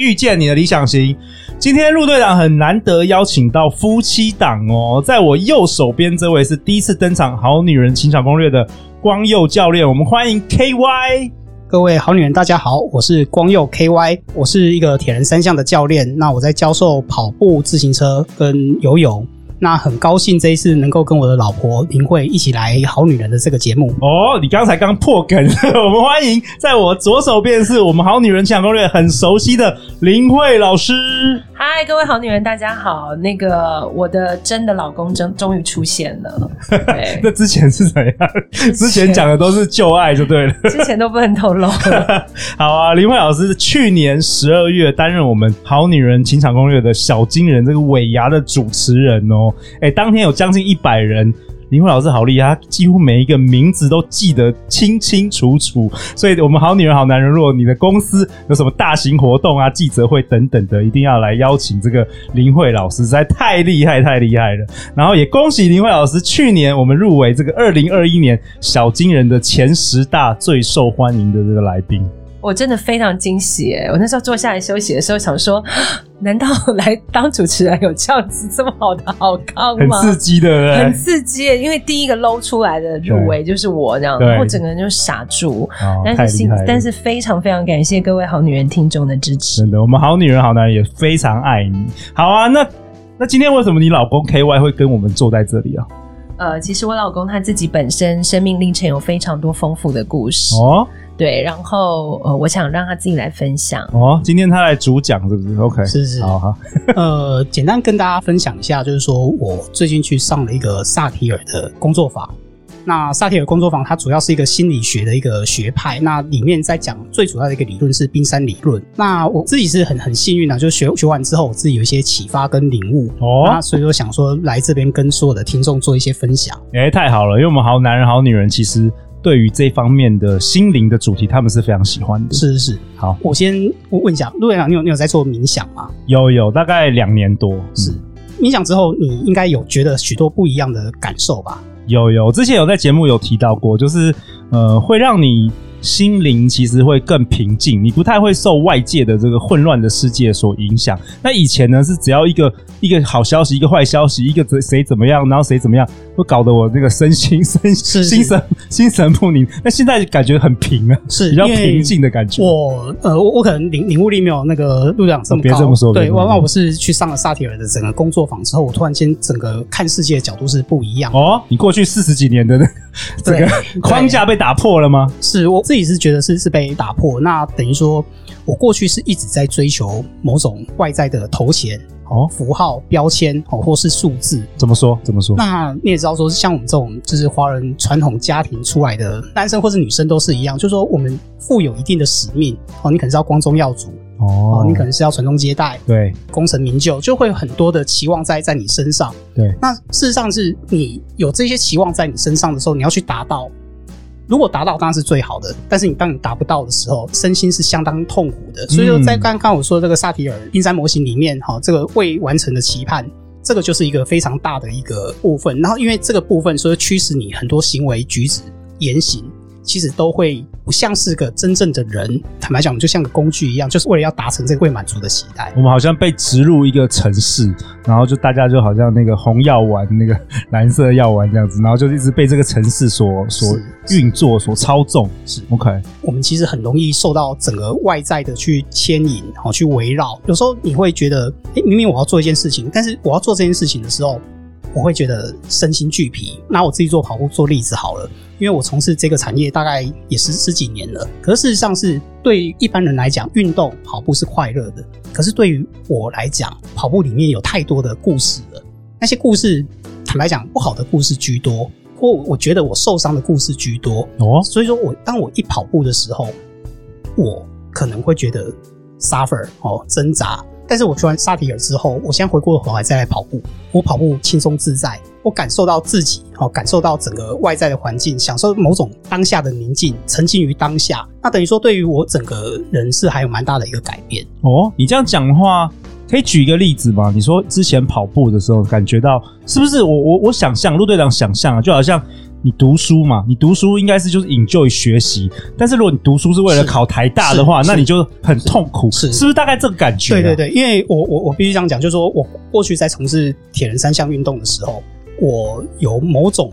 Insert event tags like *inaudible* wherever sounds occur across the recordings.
遇见你的理想型。今天陆队长很难得邀请到夫妻档哦，在我右手边这位是第一次登场《好女人情场攻略》的光佑教练，我们欢迎 KY。各位好女人，大家好，我是光佑 KY，我是一个铁人三项的教练，那我在教授跑步、自行车跟游泳。那很高兴这一次能够跟我的老婆林慧一起来《好女人》的这个节目哦。你刚才刚破梗，*laughs* 我们欢迎在我左手边是我们《好女人情场攻略》很熟悉的林慧老师。嗨，各位好女人，大家好。那个我的真的老公终终于出现了。*laughs* 对，那之前是怎样？之前讲的都是旧爱就对了。之前都不能透露。*laughs* 好啊，林慧老师去年十二月担任我们《好女人情场攻略》的小金人这个尾牙的主持人哦。哎、欸，当天有将近一百人，林慧老师好厉害，他几乎每一个名字都记得清清楚楚。所以，我们好女人好男人，如果你的公司有什么大型活动啊、记者会等等的，一定要来邀请这个林慧老师，实在太厉害、太厉害了。然后也恭喜林慧老师，去年我们入围这个二零二一年小金人的前十大最受欢迎的这个来宾。我真的非常惊喜诶！我那时候坐下来休息的时候，想说，*gasps* 难道来当主持人有这样子这么好的好康吗？很刺激的，很刺激。因为第一个露出来的入围就是我这样，然后整个人就傻住。哦、但是但是非常非常感谢各位好女人听众的支持。真的，我们好女人好男人也非常爱你。好啊，那那今天为什么你老公 KY 会跟我们坐在这里啊？呃，其实我老公他自己本身生命历程有非常多丰富的故事哦。对，然后呃，我想让他自己来分享哦。今天他来主讲是不是？OK，是是，好好。*laughs* *laughs* 呃，简单跟大家分享一下，就是说我最近去上了一个萨提尔的工作坊。那萨提尔工作坊它主要是一个心理学的一个学派，那里面在讲最主要的一个理论是冰山理论。那我自己是很很幸运啊，就学 *laughs* 学完之后，我自己有一些启发跟领悟哦。那所以说想说来这边跟所有的听众做一些分享。哎，太好了，因为我们好男人好女人其实。对于这方面的心灵的主题，他们是非常喜欢的。是是是，好，我先问一下陆院长，你有你有在做冥想吗？有有，大概两年多。是冥想之后，你应该有觉得许多不一样的感受吧？有有，之前有在节目有提到过，就是呃，会让你。心灵其实会更平静，你不太会受外界的这个混乱的世界所影响。那以前呢，是只要一个一个好消息，一个坏消息，一个谁谁怎么样，然后谁怎么样，会搞得我这个身心 *laughs* 身心神心神不宁。那现在感觉很平啊，是比较平静的感觉。我呃，我我可能领领悟力没有那个陆长这么高。别这么说，对，我我是去上了萨提尔的整个工作坊之后，我突然间整个看世界的角度是不一样。哦，你过去四十几年的那这个 *laughs* 框架被打破了吗？是我。自己是觉得是是被打破，那等于说，我过去是一直在追求某种外在的头衔哦、符号、标签哦，或是数字。怎么说？怎么说？那你也知道，说像我们这种就是华人传统家庭出来的男生或是女生都是一样，就是说我们负有一定的使命哦，你可能是要光宗耀祖哦，你可能是要传宗接代，对，功成名就，就会有很多的期望在在你身上。对，那事实上是你有这些期望在你身上的时候，你要去达到。如果达到当然是最好的，但是你当你达不到的时候，身心是相当痛苦的。所以说，在刚刚我说的这个萨提尔冰山模型里面，哈，这个未完成的期盼，这个就是一个非常大的一个部分。然后，因为这个部分，所以驱使你很多行为举止言行。其实都会不像是个真正的人，坦白讲，就像个工具一样，就是为了要达成这个未满足的期待。我们好像被植入一个城市，然后就大家就好像那个红药丸、那个蓝色药丸这样子，然后就一直被这个城市所所运作、所操纵。是 OK，我们其实很容易受到整个外在的去牵引，好去围绕。有时候你会觉得，诶，明明我要做一件事情，但是我要做这件事情的时候，我会觉得身心俱疲。拿我自己做跑步做例子好了。因为我从事这个产业大概也十十几年了，可是事实上是对一般人来讲，运动跑步是快乐的。可是对于我来讲，跑步里面有太多的故事了。那些故事，坦白讲，不好的故事居多，或我觉得我受伤的故事居多。哦，所以说我当我一跑步的时候，我可能会觉得 suffer 哦，挣扎。但是我学完萨提尔之后，我现在回过头来再来跑步，我跑步轻松自在，我感受到自己，哦，感受到整个外在的环境，享受某种当下的宁静，沉浸于当下。那等于说，对于我整个人是还有蛮大的一个改变。哦，你这样讲的话，可以举一个例子吗？你说之前跑步的时候，感觉到是不是我？我我我想象，陆队长想象啊，就好像。你读书嘛？你读书应该是就是 enjoy 学习，但是如果你读书是为了考台大的话，那你就很痛苦，是是不是大概这个感觉？对对对，因为我我我必须这样讲，就是说我过去在从事铁人三项运动的时候，我有某种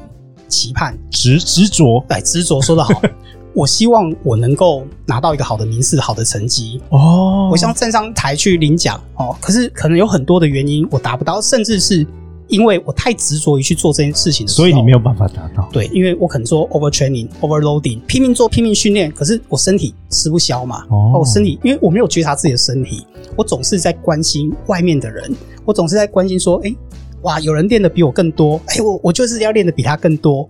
期盼、执执着，哎执着说得好，*laughs* 我希望我能够拿到一个好的名次、好的成绩哦，我想站上台去领奖哦，可是可能有很多的原因我达不到，甚至是。因为我太执着于去做这件事情的时候，所以你没有办法达到。对，因为我可能做 overtraining、overloading，拼命做、拼命训练，可是我身体吃不消嘛。哦，我身体，因为我没有觉察自己的身体，我总是在关心外面的人，我总是在关心说，哎，哇，有人练的比我更多，哎，我我就是要练的比他更多，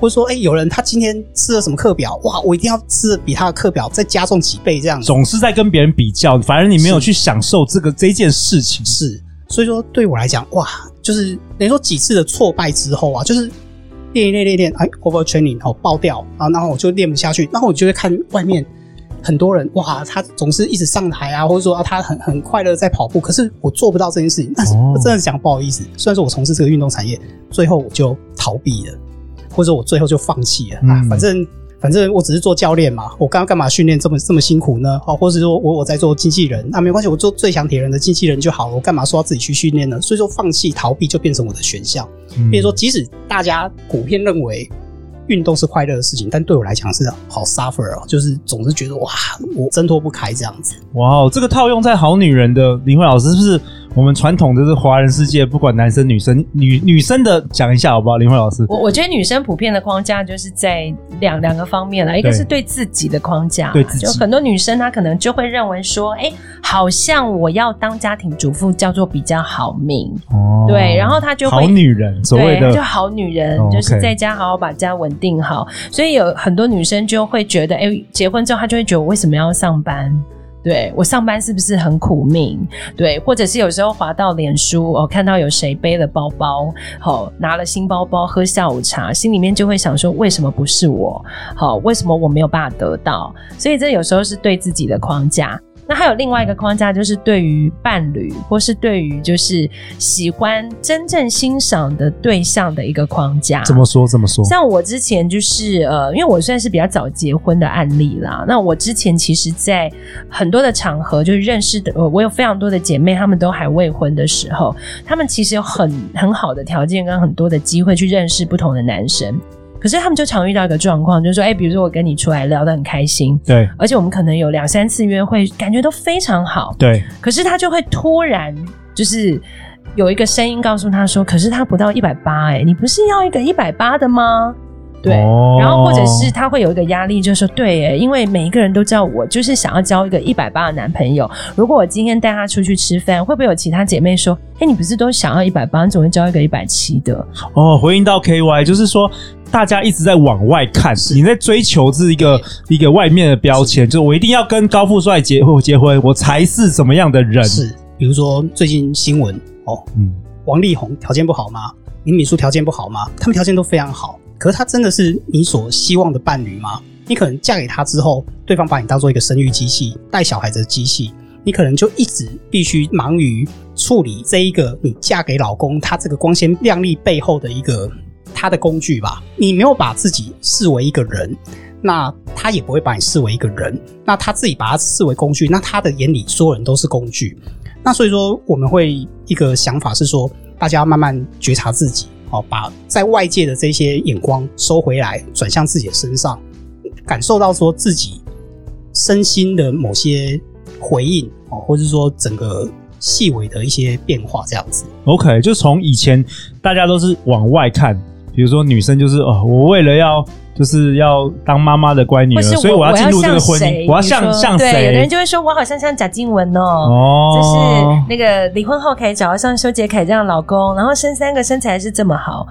或者说，哎，有人他今天吃了什么课表，哇，我一定要吃的比他的课表再加重几倍这样子。总是在跟别人比较，反而你没有去享受这个这件事情。是。所以说，对我来讲，哇，就是等于说几次的挫败之后啊，就是练一练练练，哎，overtraining 哦，爆掉啊，然后我就练不下去，然后我就会看外面很多人，哇，他总是一直上台啊，或者说啊，他很很快乐在跑步，可是我做不到这件事情，但是我真的想不好意思，虽然说我从事这个运动产业，最后我就逃避了，或者我最后就放弃了啊，反正。反正我只是做教练嘛，我刚刚干嘛训练这么这么辛苦呢？哦，或者说我我在做经纪人，那没关系，我做最强铁人的经纪人就好了，我干嘛说要自己去训练呢？所以说放弃逃避就变成我的选项。比如说，即使大家普遍认为运动是快乐的事情，但对我来讲是好 suffer 哦，就是总是觉得哇，我挣脱不开这样子。哇，这个套用在好女人的林慧老师是不是？我们传统的是华人世界，不管男生女生，女女生的讲一下好不好？林慧老师，我我觉得女生普遍的框架就是在两两个方面了，一个是对自己的框架，对自己，就很多女生她可能就会认为说，哎、欸，好像我要当家庭主妇叫做比较好命，哦，对，然后她就会好女人，所谓的就好女人，哦、就是在家好好把家稳定好，所以有很多女生就会觉得，哎、欸，结婚之后她就会觉得我为什么要上班？对，我上班是不是很苦命？对，或者是有时候滑到脸书，哦、看到有谁背了包包，好、拿了新包包喝下午茶，心里面就会想说，为什么不是我？好、哦，为什么我没有办法得到？所以这有时候是对自己的框架。那还有另外一个框架，就是对于伴侣，或是对于就是喜欢真正欣赏的对象的一个框架。怎么说？怎么说？像我之前就是呃，因为我算是比较早结婚的案例啦。那我之前其实，在很多的场合就是认识的，呃，我有非常多的姐妹，她们都还未婚的时候，她们其实有很很好的条件跟很多的机会去认识不同的男生。可是他们就常遇到一个状况，就是说，哎、欸，比如说我跟你出来聊得很开心，对，而且我们可能有两三次约会，感觉都非常好，对。可是他就会突然就是有一个声音告诉他说，可是他不到一百八，哎，你不是要一个一百八的吗？对，哦、然后或者是他会有一个压力，就是说，对，哎，因为每一个人都知道我就是想要交一个一百八的男朋友。如果我今天带他出去吃饭，会不会有其他姐妹说，哎，你不是都想要一百八，你总会交一个一百七的？哦，回应到 KY，就是说大家一直在往外看，你在追求是一个一个外面的标签，就是我一定要跟高富帅结婚，结婚我才是什么样的人？是，比如说最近新闻哦，嗯，王力宏条件不好吗？林敏淑条件不好吗？他们条件都非常好。可是他真的是你所希望的伴侣吗？你可能嫁给他之后，对方把你当做一个生育机器、带小孩子的机器，你可能就一直必须忙于处理这一个你嫁给老公他这个光鲜亮丽背后的一个他的工具吧。你没有把自己视为一个人，那他也不会把你视为一个人。那他自己把他视为工具，那他的眼里所有人都是工具。那所以说，我们会一个想法是说，大家要慢慢觉察自己。哦，把在外界的这些眼光收回来，转向自己的身上，感受到说自己身心的某些回应哦，或者是说整个细微的一些变化，这样子。OK，就从以前大家都是往外看，比如说女生就是哦，我为了要。就是要当妈妈的乖女儿，所以我要进入这个婚姻，我要像像谁？有的人就会说，我好像像贾静雯哦，哦，就是那个离婚后可以找到像修杰楷这样的老公，然后生三个身材是这么好。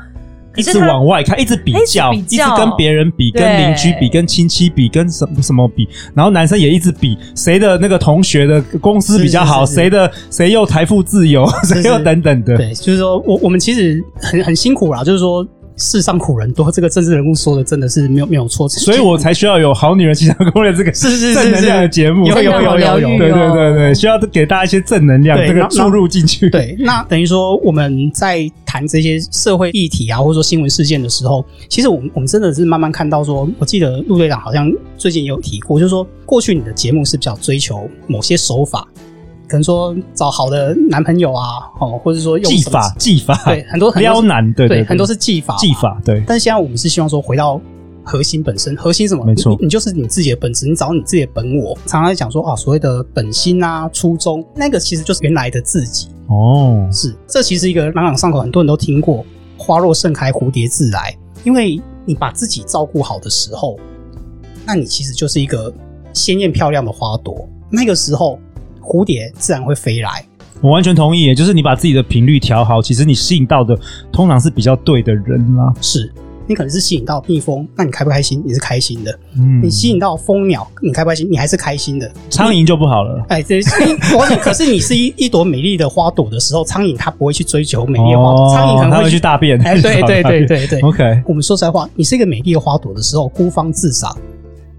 一直往外看，一直比较，一直跟别人比，跟邻居比，跟亲戚比，跟什么什么比，然后男生也一直比谁的那个同学的公司比较好，谁的谁又财富自由，*laughs* 谁又等等的。对，就是说我我们其实很很辛苦啦，就是说。世上苦人多，这个政治人物说的真的是没有没有错，所以我才需要有好女人情场攻略这个是是正能量的节目，有有有有有，对对对对，需要给大家一些正能量，这个注入进去。对，那等于说我们在谈这些社会议题啊，或者说新闻事件的时候，其实我们我们真的是慢慢看到说，我记得陆队长好像最近也有提过，就是说过去你的节目是比较追求某些手法。可能说找好的男朋友啊，哦，或者说用技法，技法，对，很多撩男，对对，很多是技法，技法，对。但是现在我们是希望说回到核心本身，核心什么？没错，你就是你自己的本质，你找你自己的本我。常常在讲说啊，所谓的本心啊、初衷，那个其实就是原来的自己。哦，是，这其实一个朗朗上口，很多人都听过“花若盛开，蝴蝶自来”。因为你把自己照顾好的时候，那你其实就是一个鲜艳漂亮的花朵。那个时候。蝴蝶自然会飞来，我完全同意。也就是你把自己的频率调好，其实你吸引到的通常是比较对的人啦。是，你可能是吸引到蜜蜂，那你开不开心？你是开心的。嗯，你吸引到蜂鸟，你开不开心？你还是开心的。苍蝇就不好了。哎，对，可是你是一 *laughs* 一朵美丽的花朵的时候，苍蝇它不会去追求美丽的花朵，苍蝇可能会去大便。哎，对 *laughs* 对对对对。OK，我们说实在话，你是一个美丽的花朵的时候，孤芳自赏，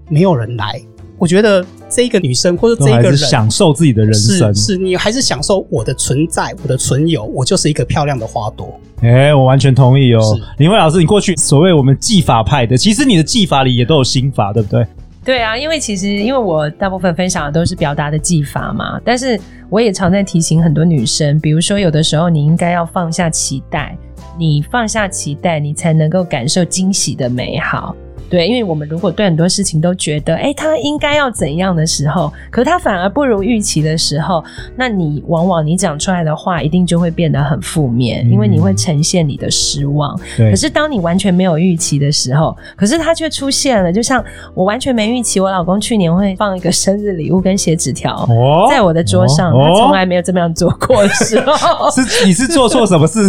没有人来。我觉得这一个女生或者这一个人享受自己的人生，是，是你还是享受我的存在，我的存有，我就是一个漂亮的花朵。哎、欸，我完全同意哦。林慧老师，你过去所谓我们技法派的，其实你的技法里也都有心法，对不对？对啊，因为其实因为我大部分分享的都是表达的技法嘛，但是我也常在提醒很多女生，比如说有的时候你应该要放下期待，你放下期待，你才能够感受惊喜的美好。对，因为我们如果对很多事情都觉得，哎，他应该要怎样的时候，可他反而不如预期的时候，那你往往你讲出来的话一定就会变得很负面，嗯、因为你会呈现你的失望。对。可是当你完全没有预期的时候，可是他却出现了，就像我完全没预期，我老公去年会放一个生日礼物跟写纸条在我的桌上，哦、他从来没有这么样做过的时候，*laughs* 是你是做错什么事？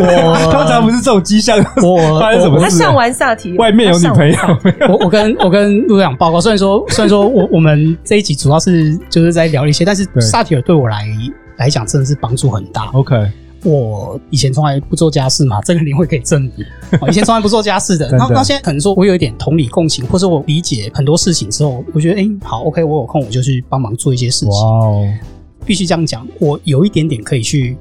我 *laughs* 通常不是这种迹象，我发生什么事？他上完萨提，外面有女朋友。*laughs* 我我跟我跟陆长报告，虽然说虽然说我我们这一集主要是就是在聊一些，但是萨提尔对我来来讲真的是帮助很大。OK，我以前从来不做家事嘛，这个你会可以证明。以前从来不做家事的，*laughs* 那那现在可能说我有一点同理共情，或者我理解很多事情之后，我觉得哎、欸、好 OK，我有空我就去帮忙做一些事情。哇哦，必须这样讲，我有一点点可以去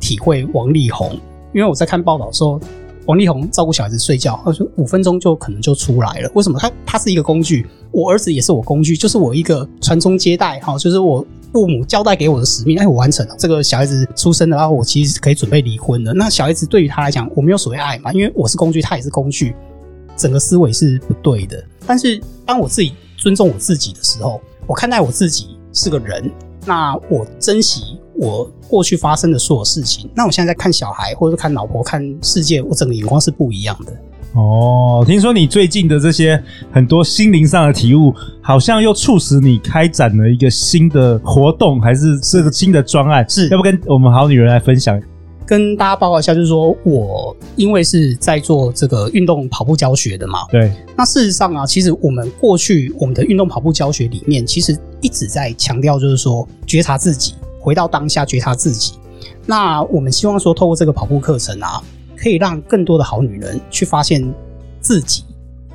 体会王力宏，因为我在看报道说。王力宏照顾小孩子睡觉，他说五分钟就可能就出来了。为什么？他他是一个工具，我儿子也是我工具，就是我一个传宗接代，哈，就是我父母交代给我的使命。哎，我完成了。这个小孩子出生了，然后我其实可以准备离婚了。那小孩子对于他来讲，我没有所谓爱嘛，因为我是工具，他也是工具，整个思维是不对的。但是当我自己尊重我自己的时候，我看待我自己是个人。那我珍惜我过去发生的所有事情。那我现在在看小孩，或者是看老婆、看世界，我整个眼光是不一样的。哦，听说你最近的这些很多心灵上的体悟，好像又促使你开展了一个新的活动，还是这个新的专案？是，要不跟我们好女人来分享？跟大家报告一下，就是说我因为是在做这个运动跑步教学的嘛，对。那事实上啊，其实我们过去我们的运动跑步教学里面，其实一直在强调，就是说觉察自己，回到当下觉察自己。那我们希望说，透过这个跑步课程啊，可以让更多的好女人去发现自己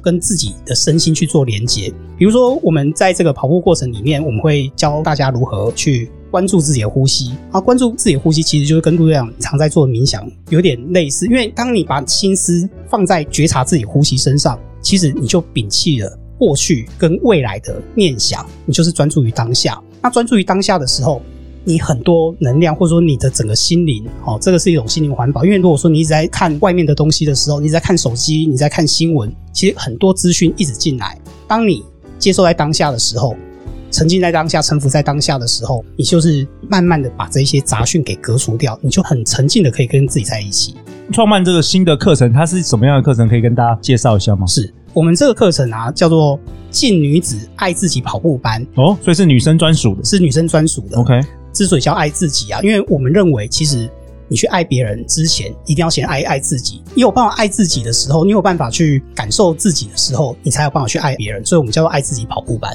跟自己的身心去做连接。比如说，我们在这个跑步过程里面，我们会教大家如何去。关注自己的呼吸啊，关注自己的呼吸，其实就是跟陆队长常在做的冥想有点类似。因为当你把心思放在觉察自己呼吸身上，其实你就摒弃了过去跟未来的念想，你就是专注于当下。那专注于当下的时候，你很多能量或者说你的整个心灵，哦，这个是一种心灵环保。因为如果说你一直在看外面的东西的时候，你在看手机，你在看新闻，其实很多资讯一直进来。当你接受在当下的时候。沉浸在当下，臣服在当下的时候，你就是慢慢的把这些杂讯给隔除掉，你就很沉浸的可以跟自己在一起。创办这个新的课程，它是什么样的课程？可以跟大家介绍一下吗？是我们这个课程啊，叫做“劲女子爱自己跑步班”哦，所以是女生专属的，是女生专属的。OK，之所以叫爱自己啊，因为我们认为其实你去爱别人之前，一定要先爱爱自己。你有办法爱自己的时候，你有办法去感受自己的时候，你才有办法去爱别人。所以我们叫做爱自己跑步班。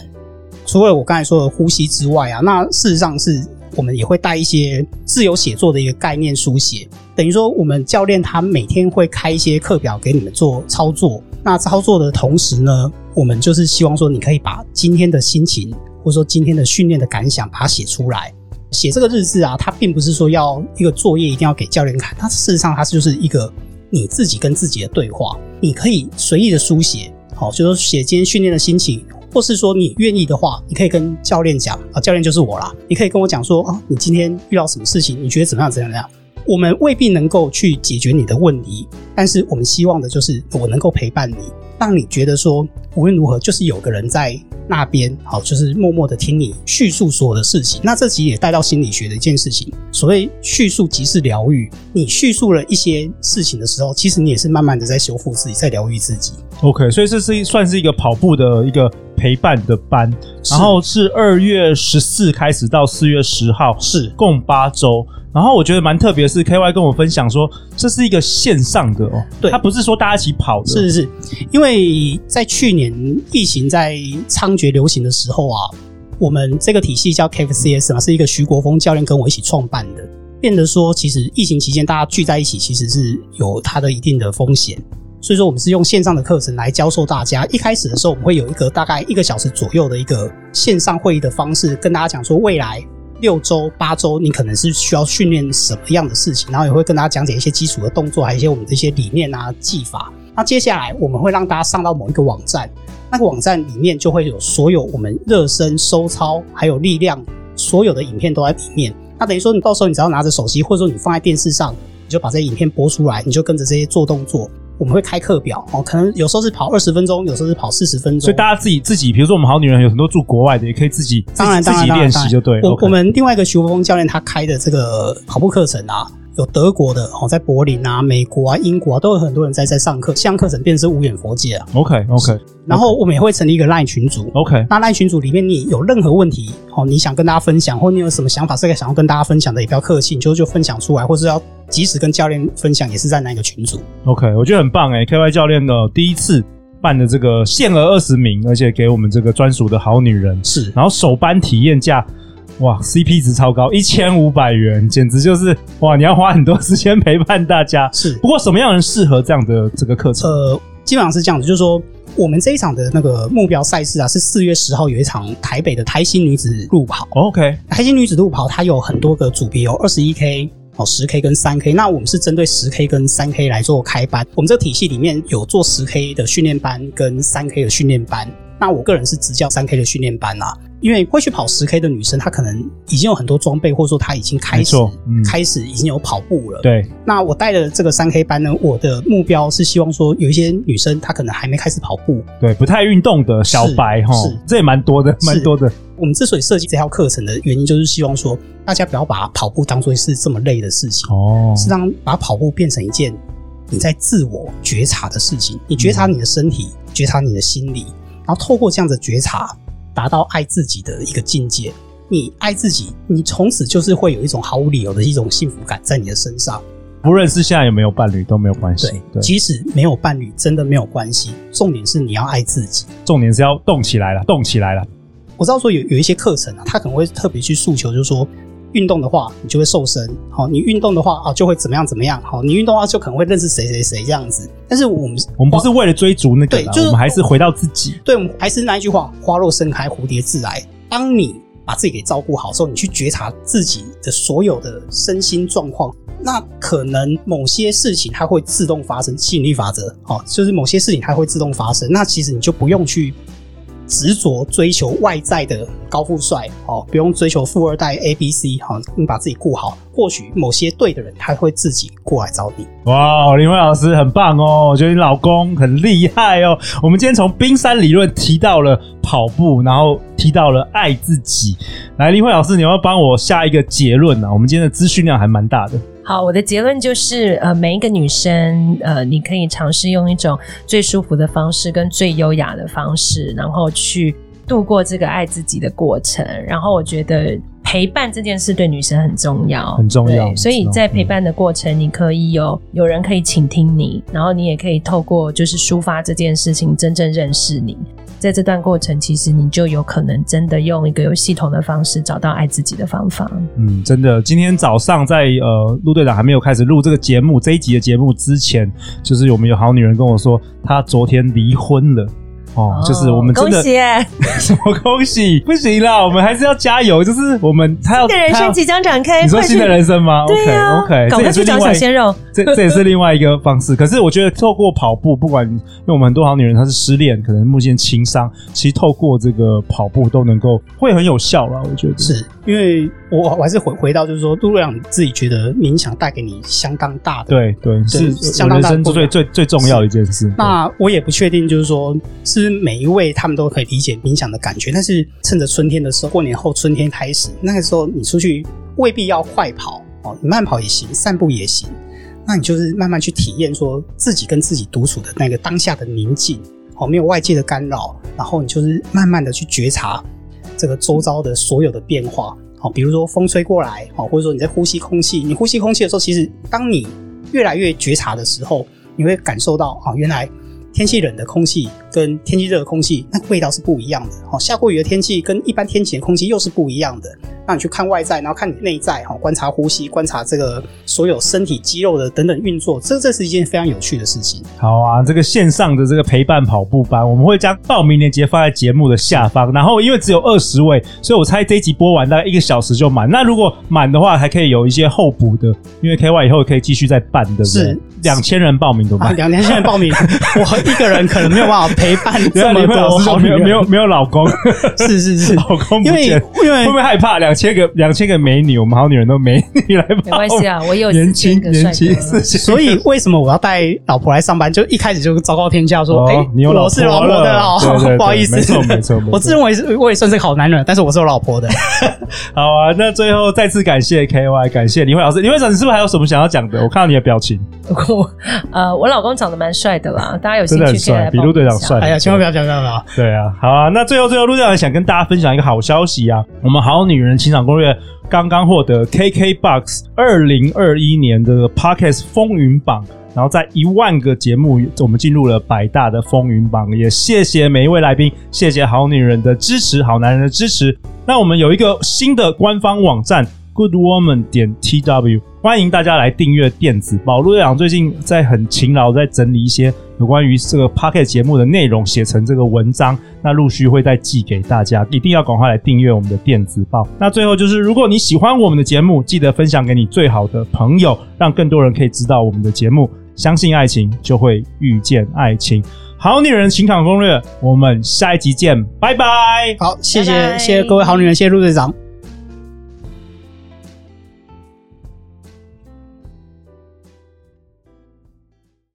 除了我刚才说的呼吸之外啊，那事实上是我们也会带一些自由写作的一个概念书写。等于说，我们教练他每天会开一些课表给你们做操作。那操作的同时呢，我们就是希望说，你可以把今天的心情，或者说今天的训练的感想，把它写出来。写这个日志啊，它并不是说要一个作业一定要给教练看，它事实上它就是一个你自己跟自己的对话。你可以随意的书写，好，就是说写今天训练的心情，或是说你愿意的话，你可以跟教练讲啊，教练就是我啦，你可以跟我讲说啊，你今天遇到什么事情，你觉得怎么样？怎样？怎样？我们未必能够去解决你的问题，但是我们希望的就是我能够陪伴你，让你觉得说无论如何就是有个人在那边，好，就是默默的听你叙述所有的事情。那这其实也带到心理学的一件事情，所谓叙述即是疗愈。你叙述了一些事情的时候，其实你也是慢慢的在修复自己，在疗愈自己。OK，所以这是算是一个跑步的一个陪伴的班，然后是二月十四开始到四月十号，是。共八周。然后我觉得蛮特别的是，KY 跟我分享说，这是一个线上的哦，对，它不是说大家一起跑的，是是是，因为在去年疫情在猖獗流行的时候啊，我们这个体系叫 KFCS 嘛，是一个徐国峰教练跟我一起创办的，变得说其实疫情期间大家聚在一起，其实是有它的一定的风险，所以说我们是用线上的课程来教授大家。一开始的时候，我们会有一个大概一个小时左右的一个线上会议的方式，跟大家讲说未来。六周、八周，你可能是需要训练什么样的事情，然后也会跟大家讲解一些基础的动作，还有一些我们的一些理念啊、技法。那接下来我们会让大家上到某一个网站，那个网站里面就会有所有我们热身、收操还有力量所有的影片都在里面。那等于说，你到时候你只要拿着手机，或者说你放在电视上，你就把这些影片播出来，你就跟着这些做动作。我们会开课表哦，可能有时候是跑二十分钟，有时候是跑四十分钟。所以大家自己自己，比如说我们好女人有很多住国外的，也可以自己当然自己练习就对。我我们另外一个徐国峰教练他开的这个跑步课程啊。有德国的哦，在柏林啊、美国啊、英国啊，都有很多人在在上课。线上课程变成是无远佛界啊。OK OK。然后我们也会成立一个 LINE 群组。OK。那 LINE 群组里面，你有任何问题哦，你想跟大家分享，或你有什么想法，这个想要跟大家分享的，也不要客气，你就就分享出来，或是要及时跟教练分享，也是在那个群组。OK，我觉得很棒诶，KY 教练的第一次办的这个限额二十名，而且给我们这个专属的好女人是，然后首班体验价。哇，CP 值超高，一千五百元，简直就是哇！你要花很多时间陪伴大家。是，不过什么样人适合这样的这个课程？呃，基本上是这样子，就是说我们这一场的那个目标赛事啊，是四月十号有一场台北的台新女子路跑。OK，台新女子路跑它有很多个组别，有二十一 K、哦十 K 跟三 K。那我们是针对十 K 跟三 K 来做开班。我们这个体系里面有做十 K 的训练班跟三 K 的训练班。那我个人是执教三 K 的训练班啦，因为会去跑十 K 的女生，她可能已经有很多装备，或者说她已经开始、嗯、开始已经有跑步了。对。那我带的这个三 K 班呢，我的目标是希望说，有一些女生她可能还没开始跑步，对，不太运动的小白哈，是，这也蛮多的，蛮多的。我们之所以设计这套课程的原因，就是希望说，大家不要把跑步当做是这么累的事情哦，是让把跑步变成一件你在自我觉察的事情，你觉察你的身体，嗯、觉察你的心理。然后透过这样的觉察，达到爱自己的一个境界。你爱自己，你从此就是会有一种毫无理由的一种幸福感在你的身上。不论是现在有没有伴侣都没有关系。对，即使没有伴侣，真的没有关系。重点是你要爱自己，重点是要动起来了，动起来了。我知道说有有一些课程啊，他可能会特别去诉求，就是说。运动的话，你就会瘦身。好，你运动的话啊，就会怎么样怎么样。好，你运动的话，就可能会认识谁谁谁这样子。但是我们我们不是为了追逐那个，对，就是我们还是回到自己。对，我们还是那一句话：花落盛开，蝴蝶自来。当你把自己给照顾好之后，你去觉察自己的所有的身心状况，那可能某些事情它会自动发生，吸引力法则。好，就是某些事情它会自动发生。那其实你就不用去。执着追求外在的高富帅，哦，不用追求富二代 A B C，好，你把自己顾好，或许某些对的人他会自己过来找你。哇，林辉老师很棒哦，我觉得你老公很厉害哦。我们今天从冰山理论提到了跑步，然后提到了爱自己。来，林辉老师，你要帮我下一个结论啊？我们今天的资讯量还蛮大的。好，我的结论就是，呃，每一个女生，呃，你可以尝试用一种最舒服的方式，跟最优雅的方式，然后去度过这个爱自己的过程。然后，我觉得陪伴这件事对女生很重要，很重要。所以在陪伴的过程，你可以有有人可以倾听你，然后你也可以透过就是抒发这件事情，真正认识你。在这段过程，其实你就有可能真的用一个有系统的方式找到爱自己的方法。嗯，真的。今天早上在呃陆队长还没有开始录这个节目这一集的节目之前，就是我们有好女人跟我说，她昨天离婚了。哦，就是我们真的恭喜 *laughs* 什么恭喜？不行啦，我们还是要加油。就是我们他要新的人生即将展开，你说新的人生吗？对啊，OK，OK，赶快去找小鲜肉。这这也是另外一个方式。可是我觉得透过跑步，不管因为我们很多好女人她是失恋，可能目前情伤，其实透过这个跑步都能够会很有效啦。我觉得是因为我我还是回回到就是说，陆队长自己觉得冥想带给你相当大的，对对，是相当大的最最最重要的一件事。那我也不确定，就是说是。每一位他们都可以理解冥想的感觉，但是趁着春天的时候，过年后春天开始，那个时候你出去未必要快跑哦，你慢跑也行，散步也行，那你就是慢慢去体验，说自己跟自己独处的那个当下的宁静哦，没有外界的干扰，然后你就是慢慢的去觉察这个周遭的所有的变化好，比如说风吹过来好，或者说你在呼吸空气，你呼吸空气的时候，其实当你越来越觉察的时候，你会感受到啊，原来。天气冷的空气跟天气热的空气，那个味道是不一样的。好，下过雨的天气跟一般天气的空气又是不一样的。那你去看外在，然后看你内在，哈，观察呼吸，观察这个所有身体肌肉的等等运作，这这是一件非常有趣的事情。好啊，这个线上的这个陪伴跑步班，我们会将报名链接放在节目的下方。然后因为只有二十位，所以我猜这一集播完大概一个小时就满。那如果满的话，还可以有一些候补的，因为 KY 以后可以继续再办，对不对？是两千人报名，对吧？两千人报名，*laughs* 我一个人可能没有办法陪伴这么多好没有没有没有老公，是是是，*laughs* 老公，因为因为会不会害怕两？千个两千个美女，我们好女人都美女来报，没关系啊，我有年轻年轻，所以为什么我要带老婆来上班？就一开始就昭告天下说，哎，你有老婆了，*laughs* 不好意思，没错没错，我自认为是我也算是个好男人，但是我是有老婆的。好啊，那最后再次感谢 KY，感谢李慧老师，李慧老师，你是不是还有什么想要讲的？我看到你的表情，我呃，我老公长得蛮帅的啦，大家有兴趣可以来。比陆队长帅，哎呀，千万不要讲这样啊！对啊，好啊，那最后最后陆队长想跟大家分享一个好消息啊，我们好女人情场攻略。刚刚获得 KKBOX 二零二一年的 Podcast 风云榜，然后在一万个节目，我们进入了百大的风云榜。也谢谢每一位来宾，谢谢好女人的支持，好男人的支持。那我们有一个新的官方网站。Goodwoman 点 tw，欢迎大家来订阅电子报。陆队长最近在很勤劳，在整理一些有关于这个 Podcast 节目的内容，写成这个文章，那陆续会再寄给大家，一定要赶快来订阅我们的电子报。那最后就是，如果你喜欢我们的节目，记得分享给你最好的朋友，让更多人可以知道我们的节目。相信爱情，就会遇见爱情。好女人情场攻略，我们下一集见，拜拜。好，谢谢，谢谢各位好女人，谢谢陆队长。